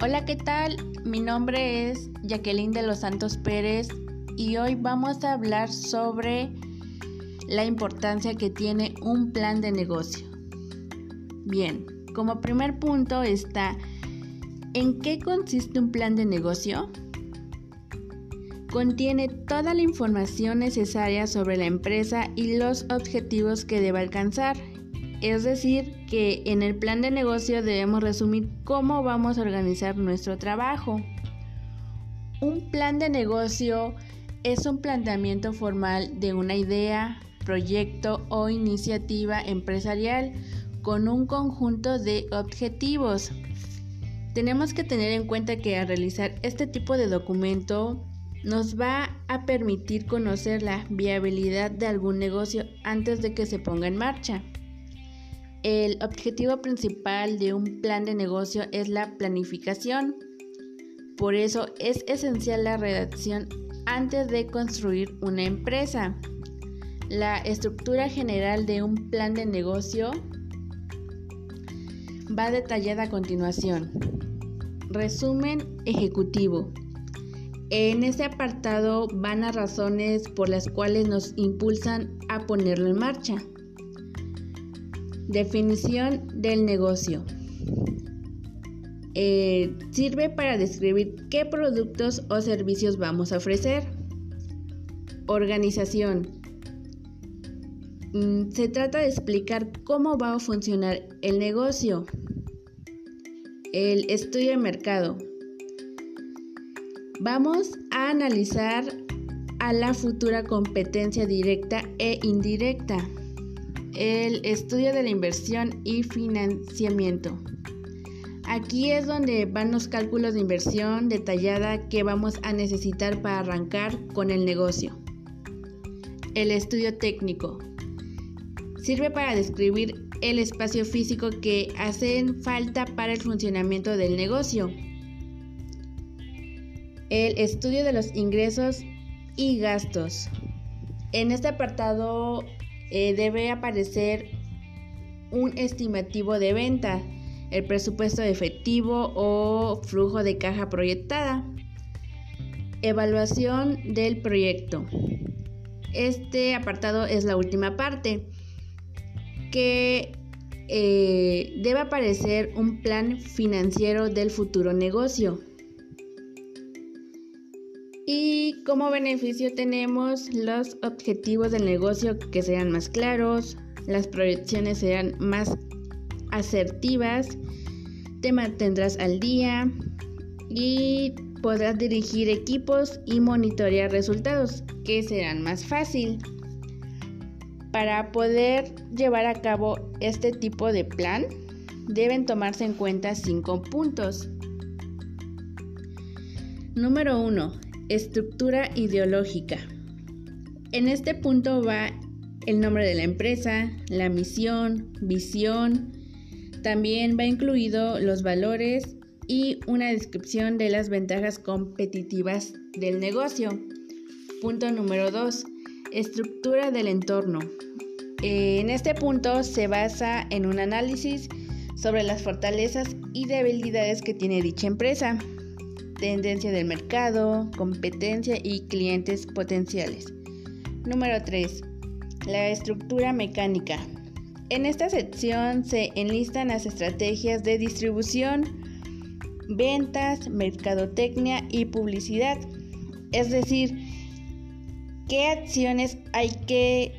Hola, ¿qué tal? Mi nombre es Jacqueline de los Santos Pérez y hoy vamos a hablar sobre la importancia que tiene un plan de negocio. Bien, como primer punto está ¿en qué consiste un plan de negocio? Contiene toda la información necesaria sobre la empresa y los objetivos que debe alcanzar es decir, que en el plan de negocio debemos resumir cómo vamos a organizar nuestro trabajo. Un plan de negocio es un planteamiento formal de una idea, proyecto o iniciativa empresarial con un conjunto de objetivos. Tenemos que tener en cuenta que al realizar este tipo de documento nos va a permitir conocer la viabilidad de algún negocio antes de que se ponga en marcha. El objetivo principal de un plan de negocio es la planificación. Por eso es esencial la redacción antes de construir una empresa. La estructura general de un plan de negocio va detallada a continuación. Resumen ejecutivo. En este apartado van a razones por las cuales nos impulsan a ponerlo en marcha. Definición del negocio. Eh, sirve para describir qué productos o servicios vamos a ofrecer. Organización. Mm, se trata de explicar cómo va a funcionar el negocio. El estudio de mercado. Vamos a analizar a la futura competencia directa e indirecta el estudio de la inversión y financiamiento. Aquí es donde van los cálculos de inversión detallada que vamos a necesitar para arrancar con el negocio. El estudio técnico. Sirve para describir el espacio físico que hacen falta para el funcionamiento del negocio. El estudio de los ingresos y gastos. En este apartado eh, debe aparecer un estimativo de venta, el presupuesto efectivo o flujo de caja proyectada. Evaluación del proyecto. Este apartado es la última parte que eh, debe aparecer un plan financiero del futuro negocio. Y como beneficio tenemos los objetivos del negocio que sean más claros, las proyecciones sean más asertivas, te mantendrás al día y podrás dirigir equipos y monitorear resultados que serán más fácil. Para poder llevar a cabo este tipo de plan, deben tomarse en cuenta cinco puntos. Número 1 Estructura ideológica. En este punto va el nombre de la empresa, la misión, visión. También va incluido los valores y una descripción de las ventajas competitivas del negocio. Punto número 2. Estructura del entorno. En este punto se basa en un análisis sobre las fortalezas y debilidades que tiene dicha empresa tendencia del mercado, competencia y clientes potenciales. Número 3. La estructura mecánica. En esta sección se enlistan las estrategias de distribución, ventas, mercadotecnia y publicidad. Es decir, qué acciones hay que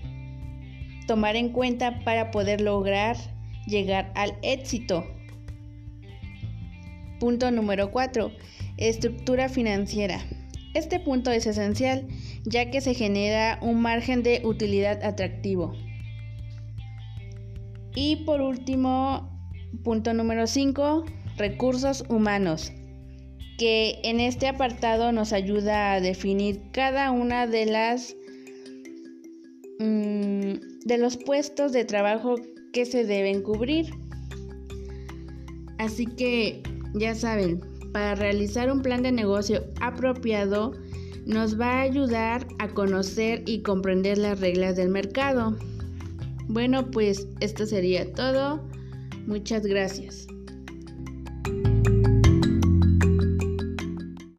tomar en cuenta para poder lograr llegar al éxito. Punto número 4 Estructura financiera. Este punto es esencial ya que se genera un margen de utilidad atractivo. Y por último, punto número 5, recursos humanos, que en este apartado nos ayuda a definir cada una de las mm, de los puestos de trabajo que se deben cubrir. Así que ya saben, para realizar un plan de negocio apropiado nos va a ayudar a conocer y comprender las reglas del mercado. Bueno, pues esto sería todo. Muchas gracias.